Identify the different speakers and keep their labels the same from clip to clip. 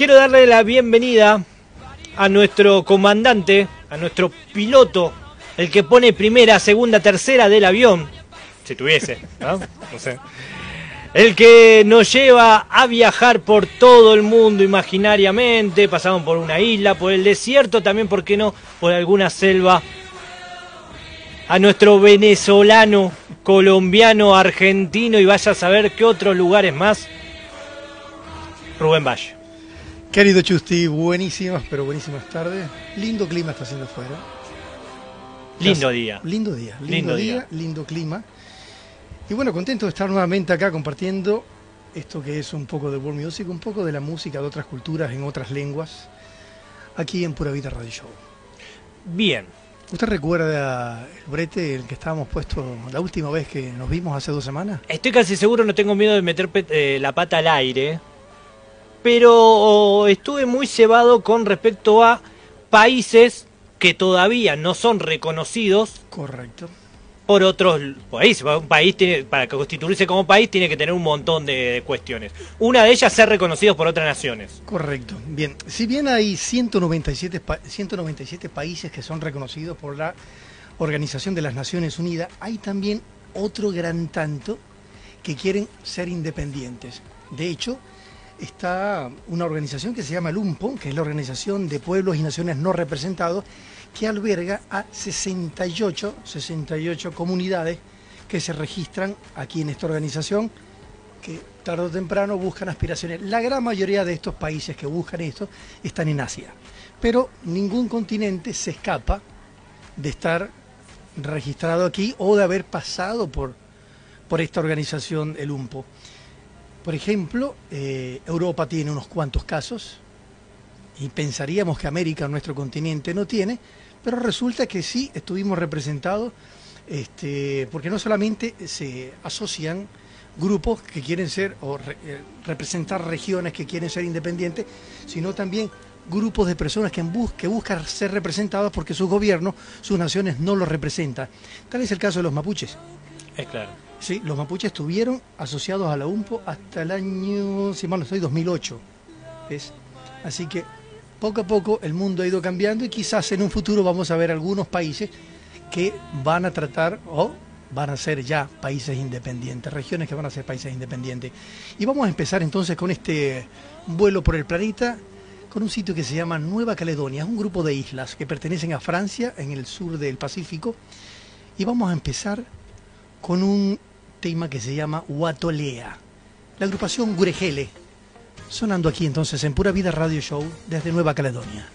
Speaker 1: quiero darle la bienvenida a nuestro comandante, a nuestro piloto, el que pone primera, segunda, tercera del avión, si tuviese, ¿no? No sé. El que nos lleva a viajar por todo el mundo imaginariamente, pasamos por una isla, por el desierto, también, ¿por qué no? Por alguna selva. A nuestro venezolano, colombiano, argentino y vaya a saber qué otros lugares más. Rubén Valle.
Speaker 2: Querido Chusti, buenísimas, pero buenísimas tardes. Lindo clima está haciendo afuera.
Speaker 1: Lindo día.
Speaker 2: Lindo día, lindo,
Speaker 1: Lindo
Speaker 2: día,
Speaker 1: día.
Speaker 2: lindo clima. Y bueno, contento de estar nuevamente acá compartiendo esto que es un poco de world music, un poco de la música de otras culturas en otras lenguas, aquí en Pura Vida Radio Show.
Speaker 1: Bien.
Speaker 2: ¿Usted recuerda el brete el que estábamos puestos la última vez que nos vimos hace dos semanas?
Speaker 1: Estoy casi seguro, no tengo miedo de meter eh, la pata al aire, pero estuve muy cebado con respecto a países que todavía no son reconocidos
Speaker 2: Correcto.
Speaker 1: por otros países. Un país tiene, para constituirse como país tiene que tener un montón de, de cuestiones. Una de ellas ser reconocidos por otras naciones.
Speaker 2: Correcto. Bien, si bien hay 197, pa- 197 países que son reconocidos por la Organización de las Naciones Unidas, hay también otro gran tanto que quieren ser independientes. De hecho, está una organización que se llama el UMPO, que es la Organización de Pueblos y Naciones No Representados, que alberga a 68, 68 comunidades que se registran aquí en esta organización que tarde o temprano buscan aspiraciones. La gran mayoría de estos países que buscan esto están en Asia, pero ningún continente se escapa de estar registrado aquí o de haber pasado por, por esta organización, el UMPO. Por ejemplo, eh, Europa tiene unos cuantos casos y pensaríamos que América, nuestro continente, no tiene, pero resulta que sí estuvimos representados, este, porque no solamente se asocian grupos que quieren ser o eh, representar regiones que quieren ser independientes, sino también grupos de personas que, bus- que buscan ser representados porque sus gobiernos, sus naciones no los representan. Tal es el caso de los mapuches.
Speaker 1: Es claro.
Speaker 2: Sí, los mapuches estuvieron asociados a la UMPO hasta el año, si mal no estoy, 2008. ¿ves? Así que poco a poco el mundo ha ido cambiando y quizás en un futuro vamos a ver algunos países que van a tratar o van a ser ya países independientes, regiones que van a ser países independientes. Y vamos a empezar entonces con este vuelo por el planeta con un sitio que se llama Nueva Caledonia, es un grupo de islas que pertenecen a Francia en el sur del Pacífico. Y vamos a empezar con un tema que se llama Huatolea, la agrupación Gurejele, sonando aquí entonces en Pura Vida Radio Show desde Nueva Caledonia.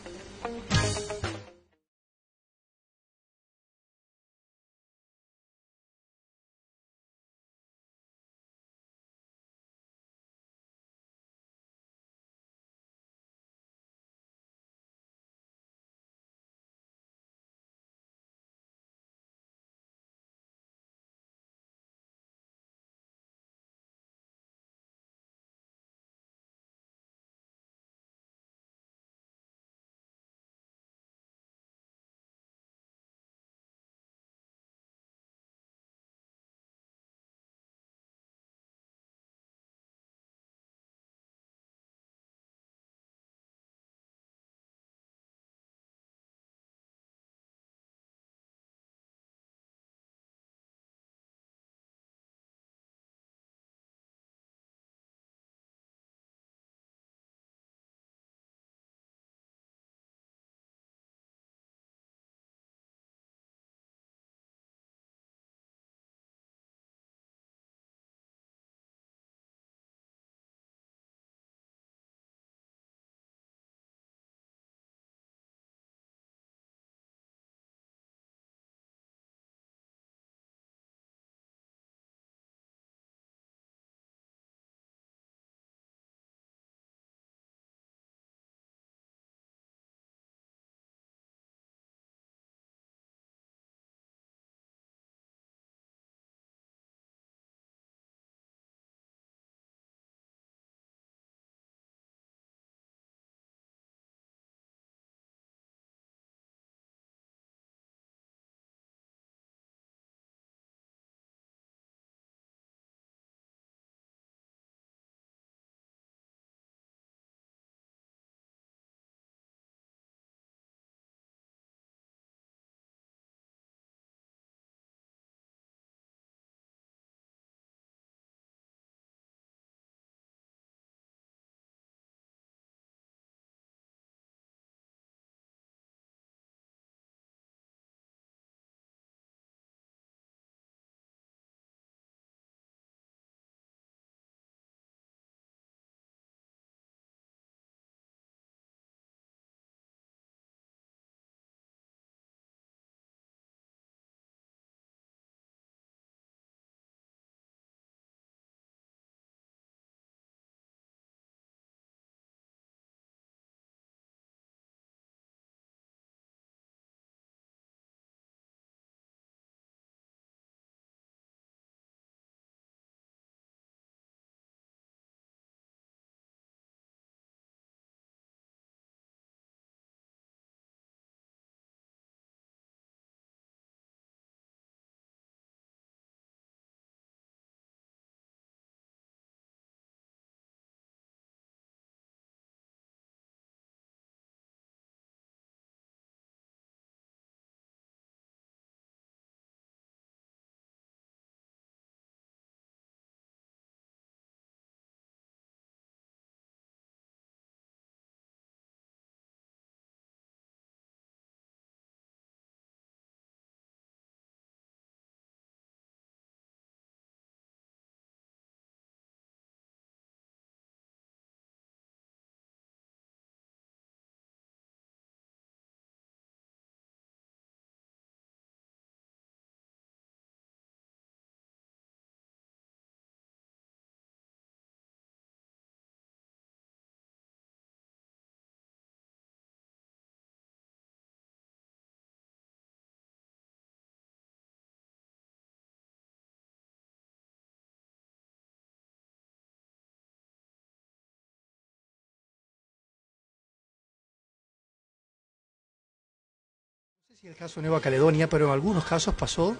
Speaker 2: El caso de Nueva Caledonia, pero en algunos casos pasó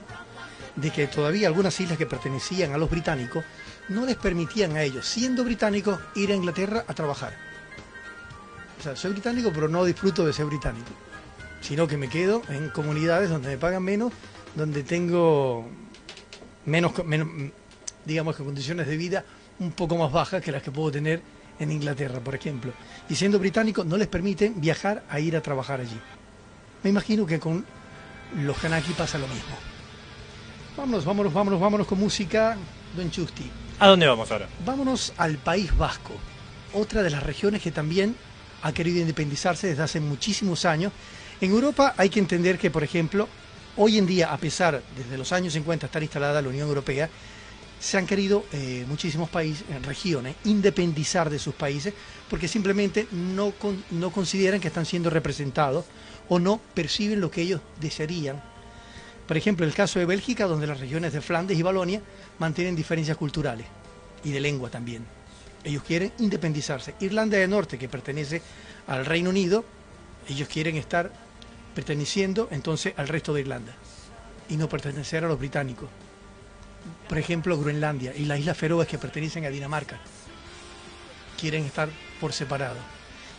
Speaker 2: de que todavía algunas islas que pertenecían a los británicos no les permitían a ellos, siendo británicos, ir a Inglaterra a trabajar. O sea, soy británico, pero no disfruto de ser británico, sino que me quedo en comunidades donde me pagan menos, donde tengo menos, menos digamos que condiciones de vida un poco más bajas que las que puedo tener en Inglaterra, por ejemplo. Y siendo británicos no les permiten viajar a ir a trabajar allí. Me imagino que con los Kanaki pasa lo mismo. Vámonos, vámonos, vámonos, vámonos con música, Don Chusti.
Speaker 1: ¿A dónde vamos ahora?
Speaker 2: Vámonos al País Vasco, otra de las regiones que también ha querido independizarse desde hace muchísimos años. En Europa hay que entender que, por ejemplo, hoy en día, a pesar desde los años 50 estar instalada la Unión Europea, se han querido eh, muchísimos países, regiones, independizar de sus países porque simplemente no, no consideran que están siendo representados o no perciben lo que ellos desearían. Por ejemplo, el caso de Bélgica, donde las regiones de Flandes y Balonia mantienen diferencias culturales y de lengua también. Ellos quieren independizarse. Irlanda del Norte, que pertenece al Reino Unido, ellos quieren estar perteneciendo entonces al resto de Irlanda y no pertenecer a los británicos por ejemplo, Groenlandia y las Islas Feroes que pertenecen a Dinamarca. Quieren estar por separado.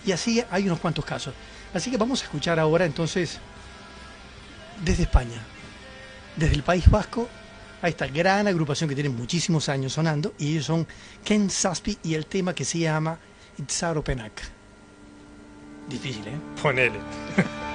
Speaker 2: Y así hay unos cuantos casos. Así que vamos a escuchar ahora entonces desde España, desde el País Vasco, a esta gran agrupación que tiene muchísimos años sonando, y ellos son Ken Saspi y el tema que se llama Itzaropenak. Difícil, ¿eh?
Speaker 1: Ponele.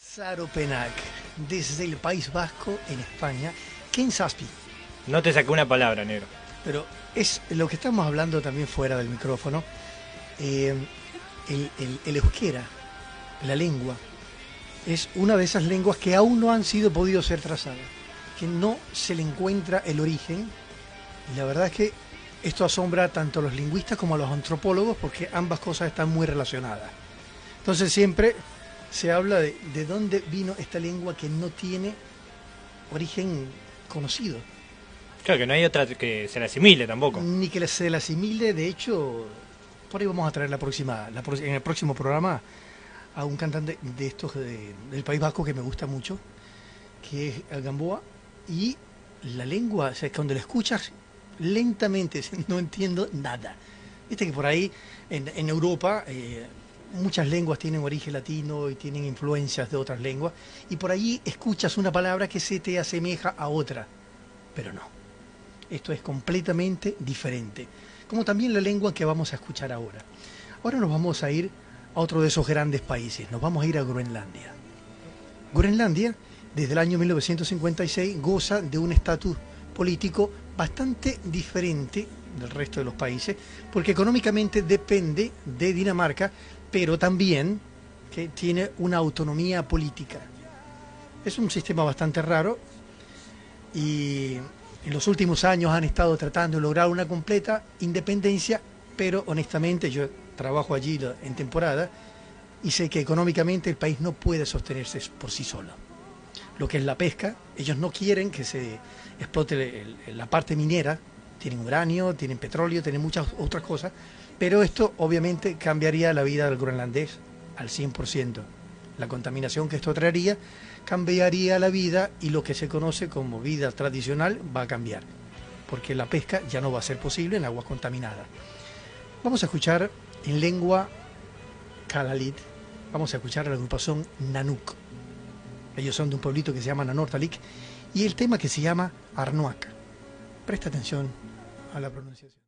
Speaker 2: Zaropenac, desde el País Vasco en España, Ken Saspi.
Speaker 1: No te saqué una palabra, negro.
Speaker 2: Pero es lo que estamos hablando también fuera del micrófono. eh, el, el- el euskera, la lengua, es una de esas lenguas que aún no han sido podido ser trazadas, que no se le encuentra el origen. Y la verdad es que esto asombra tanto a los lingüistas como a los antropólogos porque ambas cosas están muy relacionadas. Entonces siempre se habla de, de dónde vino esta lengua que no tiene origen conocido.
Speaker 1: Claro que no hay otra que se la asimile tampoco.
Speaker 2: Ni que se la asimile, de hecho, por ahí vamos a traer la próxima, la en el próximo programa a un cantante de estos de- del País Vasco que me gusta mucho, que es el Gamboa, y la lengua, o sea, cuando la escuchas lentamente, no entiendo nada. Viste que por ahí en, en Europa eh, muchas lenguas tienen origen latino y tienen influencias de otras lenguas, y por ahí escuchas una palabra que se te asemeja a otra, pero no. Esto es completamente diferente. Como también la lengua que vamos a escuchar ahora. Ahora nos vamos a ir a otro de esos grandes países. Nos vamos a ir a Groenlandia. Groenlandia, desde el año 1956, goza de un estatus político bastante diferente del resto de los países, porque económicamente depende de Dinamarca, pero también que tiene una autonomía política. Es un sistema bastante raro y en los últimos años han estado tratando de lograr una completa independencia, pero honestamente yo trabajo allí en temporada y sé que económicamente el país no puede sostenerse por sí solo. Lo que es la pesca, ellos no quieren que se explote la parte minera, tienen uranio, tienen petróleo, tienen muchas otras cosas, pero esto obviamente cambiaría la vida del groenlandés al 100%. La contaminación que esto traería cambiaría la vida y lo que se conoce como vida tradicional va a cambiar, porque la pesca ya no va a ser posible en agua contaminada. Vamos a escuchar en lengua Kalalit, vamos a escuchar a la agrupación Nanuk. Ellos son de un pueblito que se llama Nanortalik y el tema que se llama Arnuak. Presta atención a la pronunciación.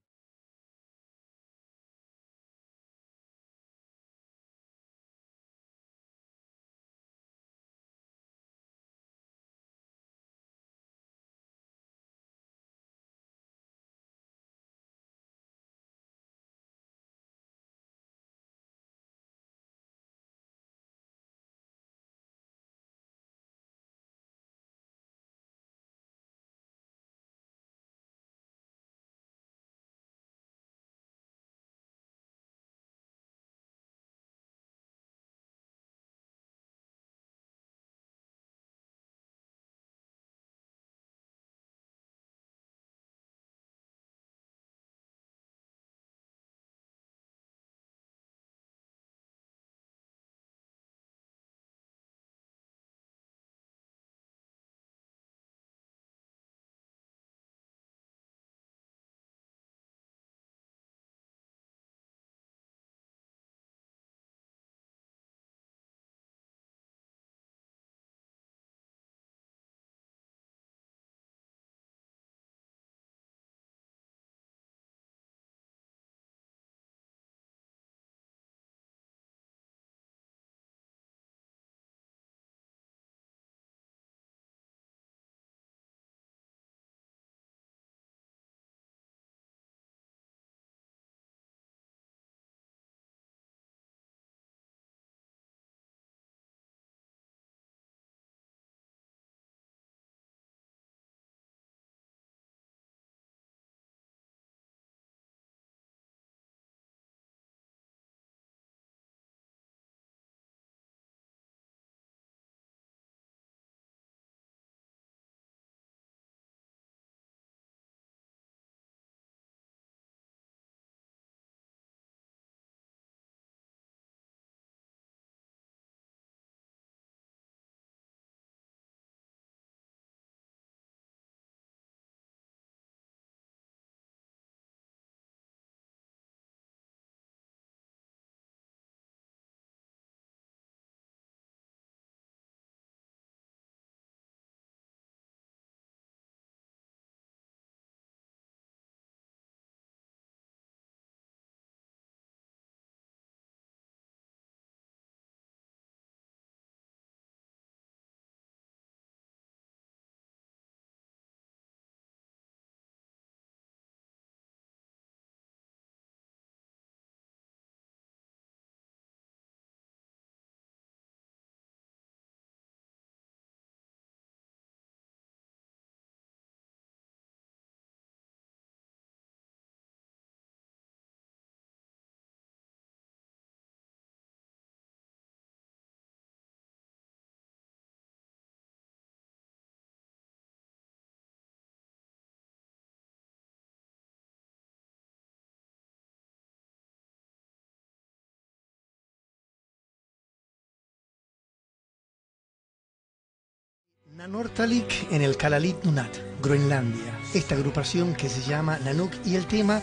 Speaker 2: Nanortalik en el Kalalit Nunat, Groenlandia. Esta agrupación que se llama Nanuk y el tema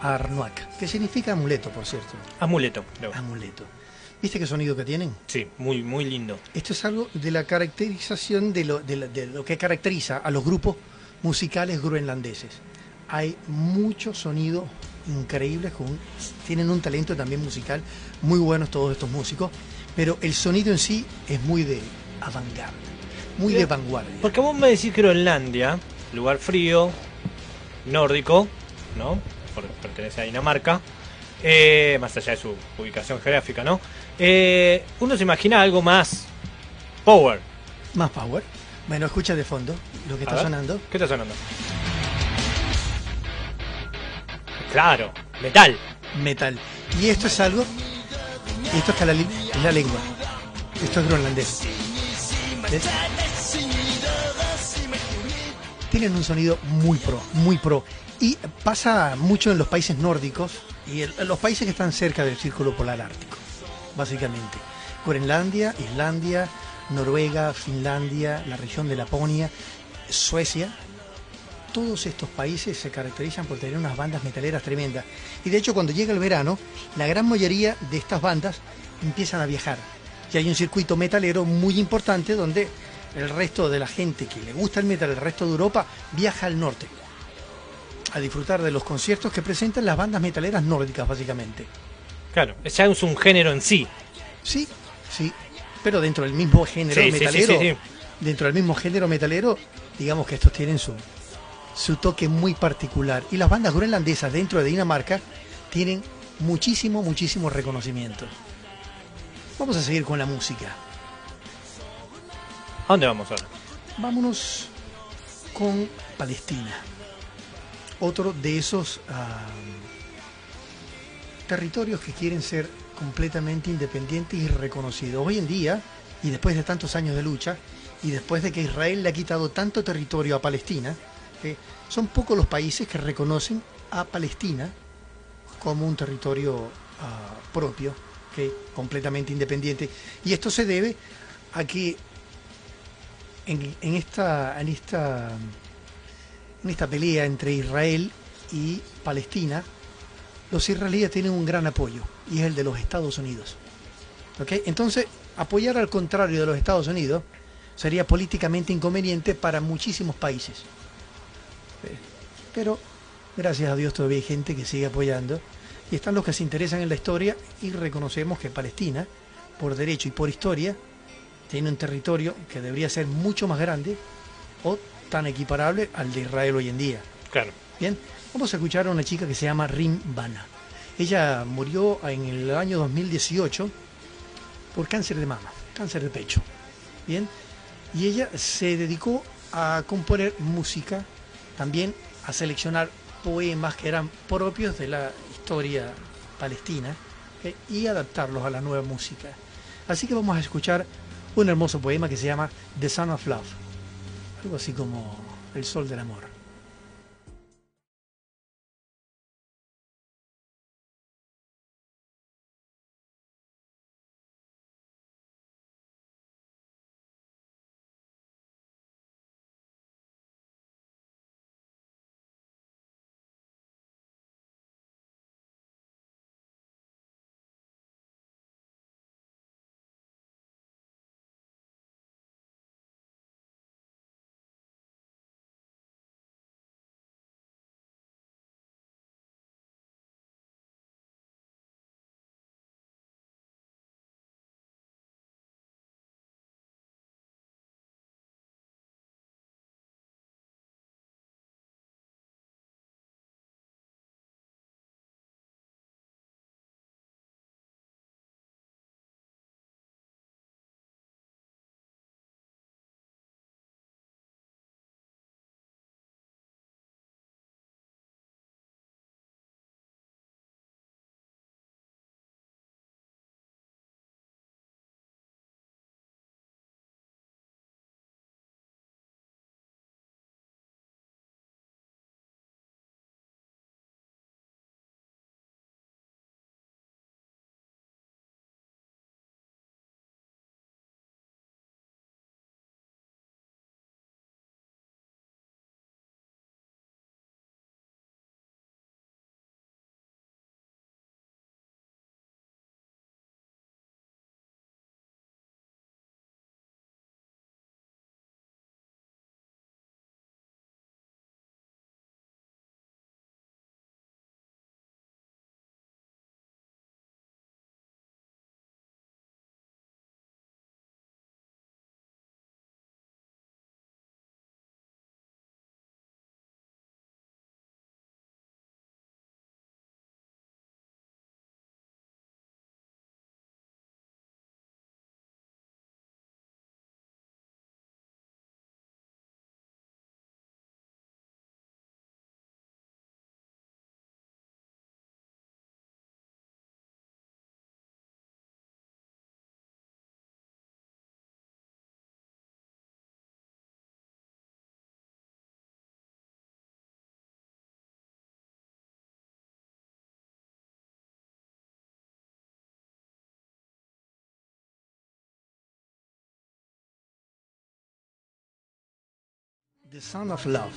Speaker 2: Arnuak, que significa amuleto, por cierto.
Speaker 1: Amuleto. no.
Speaker 2: Amuleto. ¿Viste qué sonido que tienen?
Speaker 1: Sí, muy, muy lindo.
Speaker 2: Esto es algo de la caracterización de lo, de la- de lo que caracteriza a los grupos musicales groenlandeses. Hay muchos sonidos increíbles, con, tienen un talento también musical muy buenos todos estos músicos, pero el sonido en sí es muy de avant-garde, muy de vanguardia.
Speaker 1: Porque vos me decís Groenlandia, lugar frío, nórdico, ¿no? Por, pertenece a Dinamarca, eh, más allá de su ubicación geográfica, ¿no? Eh, uno se imagina algo más power.
Speaker 2: Más power. Bueno, escucha de fondo lo que
Speaker 1: A
Speaker 2: está
Speaker 1: ver.
Speaker 2: sonando.
Speaker 1: ¿Qué está sonando? Claro, metal.
Speaker 2: Metal. Y esto es algo. y Esto es, la, es la lengua. Esto es groenlandés. ¿Ves? Tienen un sonido muy pro, muy pro. Y pasa mucho en los países nórdicos y los países que están cerca del círculo polar ártico, básicamente. Groenlandia, Islandia, Noruega, Finlandia, la región de Laponia, Suecia, todos estos países se caracterizan por tener unas bandas metaleras tremendas. Y de hecho, cuando llega el verano, la gran mayoría de estas bandas empiezan a viajar. Y hay un circuito metalero muy importante donde el resto de la gente que le gusta el metal, el resto de Europa, viaja al norte a disfrutar de los conciertos que presentan las bandas metaleras nórdicas, básicamente.
Speaker 1: Claro, ya es un género en sí.
Speaker 2: Sí, sí, pero dentro del mismo género
Speaker 1: Sí,
Speaker 2: metalero,
Speaker 1: sí, sí.
Speaker 2: dentro del mismo género metalero, digamos que estos tienen su, su toque muy particular. Y las bandas groenlandesas dentro de Dinamarca tienen muchísimo, muchísimo reconocimiento. Vamos a seguir con la música.
Speaker 1: ¿A dónde vamos ahora?
Speaker 2: Vámonos con Palestina. Otro de esos ah, territorios que quieren ser completamente independientes y reconocidos. Hoy en día, y después de tantos años de lucha, y después de que Israel le ha quitado tanto territorio a Palestina, eh, son pocos los países que reconocen a Palestina como un territorio ah, propio, que completamente independiente. Y esto se debe a que en, en esta, en, esta, en esta pelea entre Israel y Palestina, los israelíes tienen un gran apoyo, y es el de los Estados Unidos. ¿Ok? Entonces, apoyar al contrario de los Estados Unidos sería políticamente inconveniente para muchísimos países. Pero, gracias a Dios, todavía hay gente que sigue apoyando, y están los que se interesan en la historia, y reconocemos que Palestina, por derecho y por historia, tiene un territorio que debería ser mucho más grande o tan equiparable al de Israel hoy en día.
Speaker 1: Claro.
Speaker 2: Bien, vamos a escuchar a una chica que se llama Rim Bana. Ella murió en el año 2018 por cáncer de mama, cáncer de pecho. Bien, y ella se dedicó a componer música, también a seleccionar poemas que eran propios de la historia palestina eh, y adaptarlos a la nueva música. Así que vamos a escuchar un hermoso poema que se llama The Son of Love, algo así como el sol del amor. The Son of Love,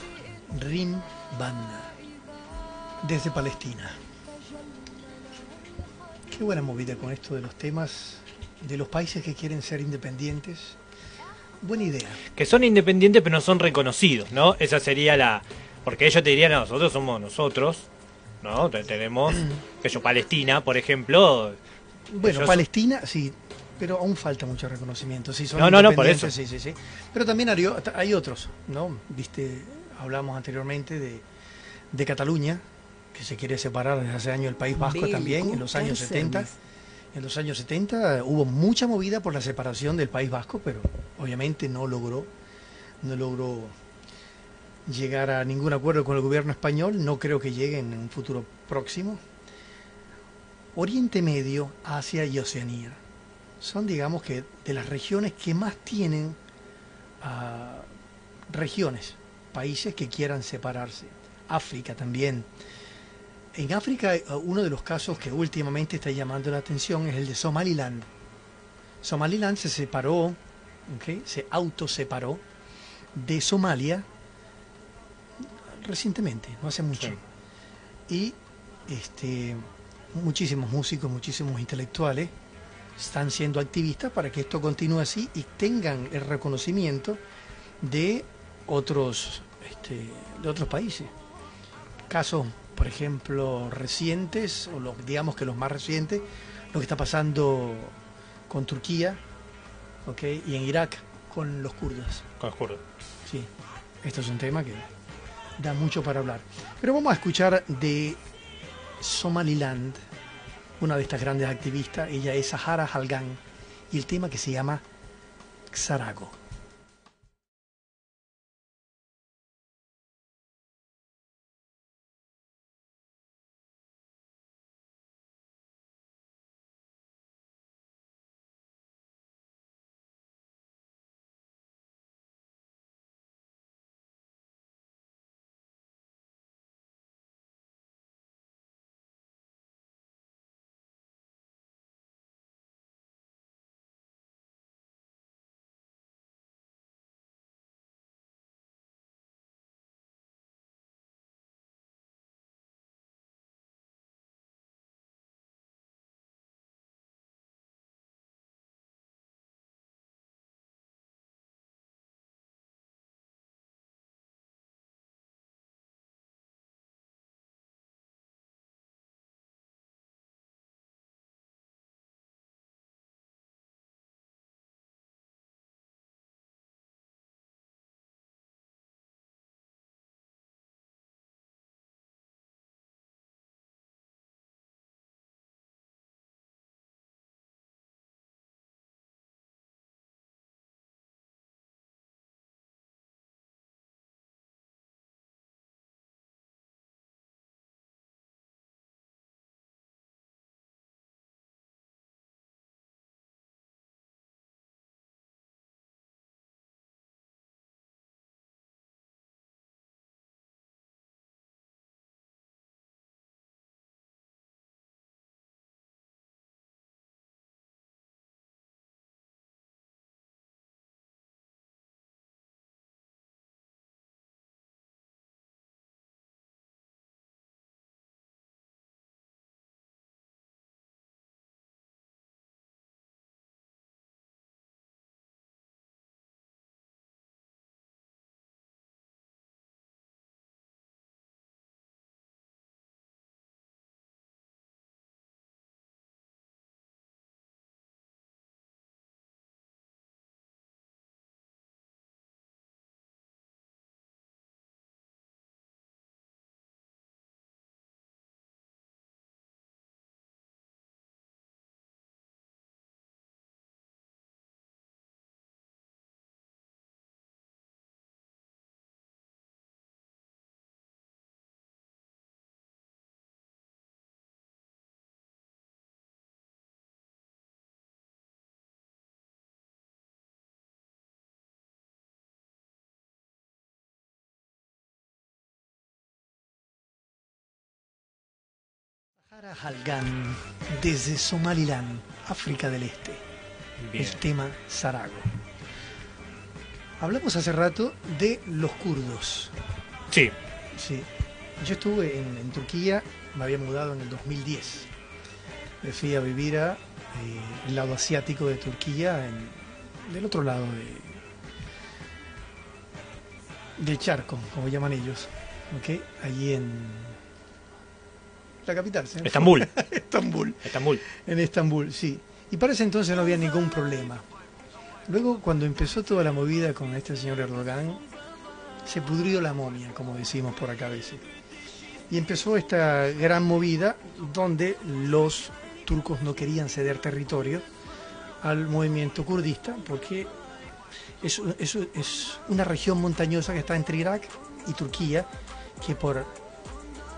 Speaker 2: Rim Banda, desde Palestina. Qué buena movida con esto de los temas de los países que quieren ser independientes. Buena idea.
Speaker 1: Que son independientes pero no son reconocidos, ¿no? Esa sería la... Porque ellos te dirían, no, nosotros somos nosotros, ¿no? Te- Tenemos, que yo, Palestina, por ejemplo.
Speaker 2: Bueno,
Speaker 1: ellos-
Speaker 2: Palestina, sí, pero aún falta mucho reconocimiento. Sí, son
Speaker 1: No, no, no, por eso.
Speaker 2: Sí, sí, sí. Pero también hay, otros, ¿no? Viste, hablamos anteriormente de, de Cataluña, que se quiere separar desde hace años del País Vasco también, en los años 70.
Speaker 3: Cancernes.
Speaker 2: En los años 70 hubo mucha movida por la separación del País Vasco, pero obviamente no logró, no logró llegar a ningún acuerdo con el gobierno español. No creo que llegue en un futuro próximo. Oriente Medio, Asia y Oceanía son, digamos que, de las regiones que más tienen ah, regiones, países que quieran separarse. África también. En África, eh, uno de los casos que últimamente está llamando la atención es el de Somaliland. Somaliland se separó, ¿ok? se autoseparó de Somalia recientemente, no hace mucho. Y este, muchísimos músicos, muchísimos intelectuales están siendo activistas para que esto continúe así y tengan el reconocimiento de otros, este, de otros países. Casos, por ejemplo, recientes, o los, digamos que los más recientes, lo que está pasando con Turquía ¿ok? y en Irak con los kurdos.
Speaker 1: Con los kurdos.
Speaker 2: Sí, esto es un tema que da mucho para hablar. Pero vamos a escuchar de Somaliland, una de estas grandes activistas, ella es Sahara Halgan, y el tema que se llama Xarago. Sahara Halgan, desde Somaliland, África del Este.
Speaker 1: Bien.
Speaker 2: el tema Sarago. Hablamos hace rato de los kurdos.
Speaker 1: Sí.
Speaker 2: Sí. Yo estuve en, en Turquía, me había mudado en el 2010. Me fui a vivir a eh, el lado asiático de Turquía, en, del otro lado de, del charco, como llaman ellos. ¿Ok? Allí en la capital. ¿sí?
Speaker 1: Estambul.
Speaker 2: Estambul.
Speaker 1: Estambul.
Speaker 2: En Estambul, sí. Y para ese entonces no había ningún problema. Luego, cuando empezó toda la movida con este señor Erdogan, se pudrió la momia, como decimos por acá a veces. Y empezó esta gran movida donde los turcos no querían ceder territorio al movimiento kurdista porque es, es, es una región montañosa que está entre Irak y Turquía que por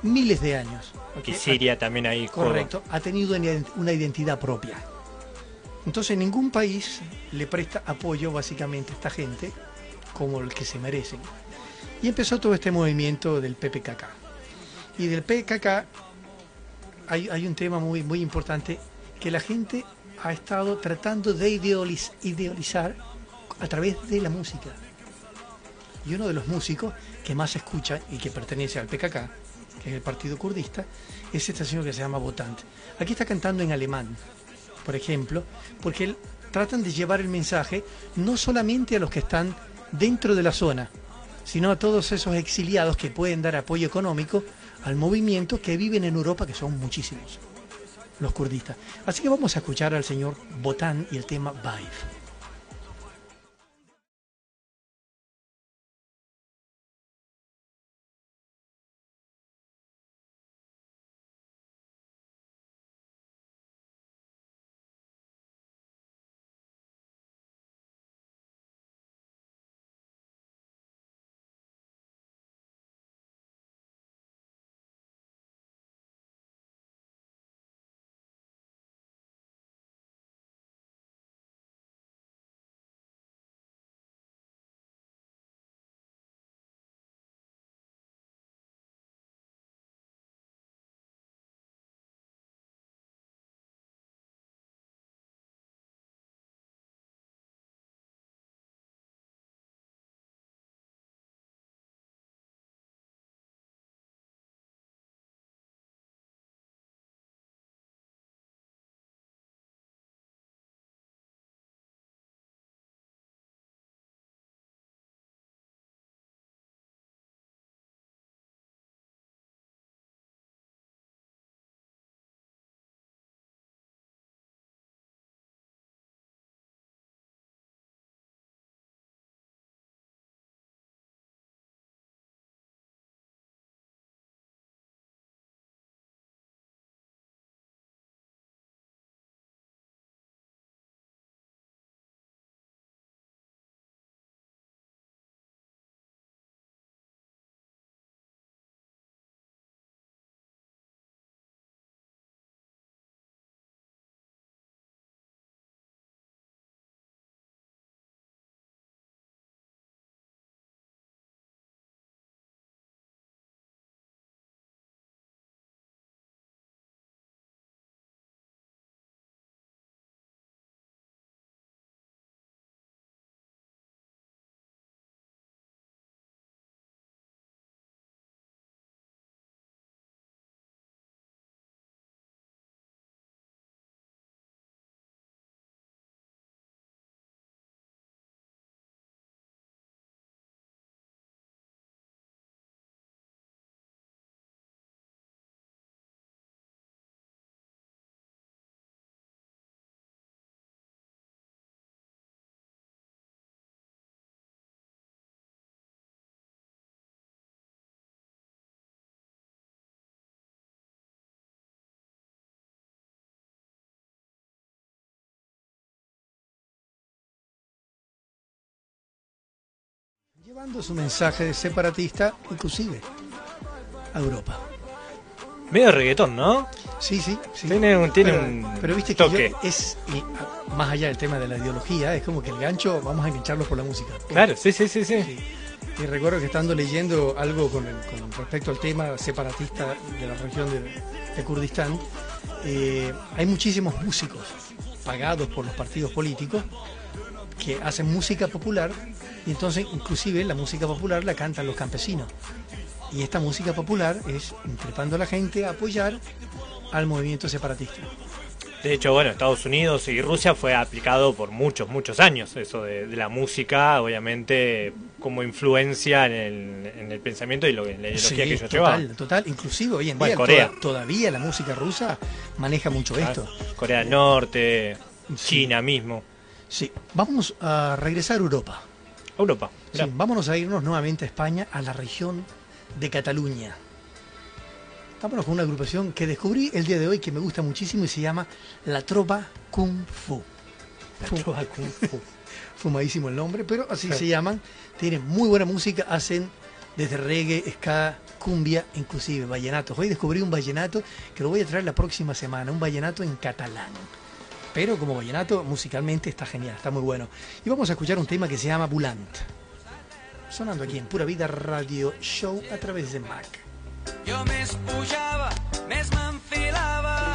Speaker 2: miles de años.
Speaker 1: Y Siria también ahí.
Speaker 2: Correcto, ha tenido una ident- una identidad propia. Entonces ningún país le presta apoyo básicamente a esta gente como el que se merecen. Y empezó todo este movimiento del PPKK. Y del PKK hay, hay un tema muy, muy importante que la gente ha estado tratando de idealiz- idealizar a través de la música. Y uno de los músicos que más se escucha y que pertenece al PKK, que es el partido kurdista, es este señor que se llama Botant. Aquí está cantando en alemán, por ejemplo, porque él- tratan de llevar el mensaje no solamente a los que están dentro de la zona, sino a todos esos exiliados que pueden dar apoyo económico al movimiento que viven en Europa, que son muchísimos, los kurdistas. Así que vamos a escuchar al señor Botan y el tema Vive. Llevando su mensaje de separatista inclusive a Europa.
Speaker 1: Medio reggaetón, ¿no?
Speaker 2: Sí, sí, sí.
Speaker 1: Tiene un- tiene
Speaker 2: pero,
Speaker 1: un
Speaker 2: pero viste que
Speaker 1: toque.
Speaker 2: yo- es a- más allá del tema de la ideología, es como que el gancho vamos a engancharlo por la música.
Speaker 1: Claro, sí, sí, sí, sí.
Speaker 2: Sí. Y recuerdo que estando leyendo algo con, el- con respecto al tema separatista de la región de, de Kurdistán, eh, hay muchísimos músicos pagados por los partidos políticos que hacen música popular y entonces inclusive la música popular la cantan los campesinos. Y esta música popular es increpando a la gente a apoyar al movimiento separatista.
Speaker 1: De hecho, bueno, Estados Unidos y Rusia fue aplicado por muchos, muchos años, eso de, la música, obviamente, como influencia en el, pensamiento y lo, en la ideología que ellos
Speaker 2: total, Total, inclusive hoy en día todavía la música rusa maneja mucho esto.
Speaker 1: Corea del Norte, China mismo.
Speaker 2: Sí, vamos a regresar a Europa.
Speaker 1: Europa.
Speaker 2: Sí, vámonos a irnos nuevamente a España, a la región de Cataluña. Vámonos con una agrupación que descubrí el día de hoy que me gusta muchísimo y se llama La Tropa Kung Fu.
Speaker 1: La Tropa Kung Fu.
Speaker 2: Fumadísimo el nombre, pero así se llaman. Tienen muy buena música, hacen desde reggae, ska, cumbia, inclusive vallenatos. Hoy descubrí un vallenato que lo voy a traer la próxima semana, un vallenato en catalán. Pero como vallenato, musicalmente está genial, está muy bueno. Y vamos a escuchar un tema que se llama Bulant. Sonando aquí en Pura Vida Radio Show a través de Mac.
Speaker 3: Jo més pujava, més m'enfilava,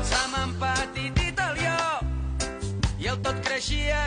Speaker 3: se m'empatitit el i el tot creixia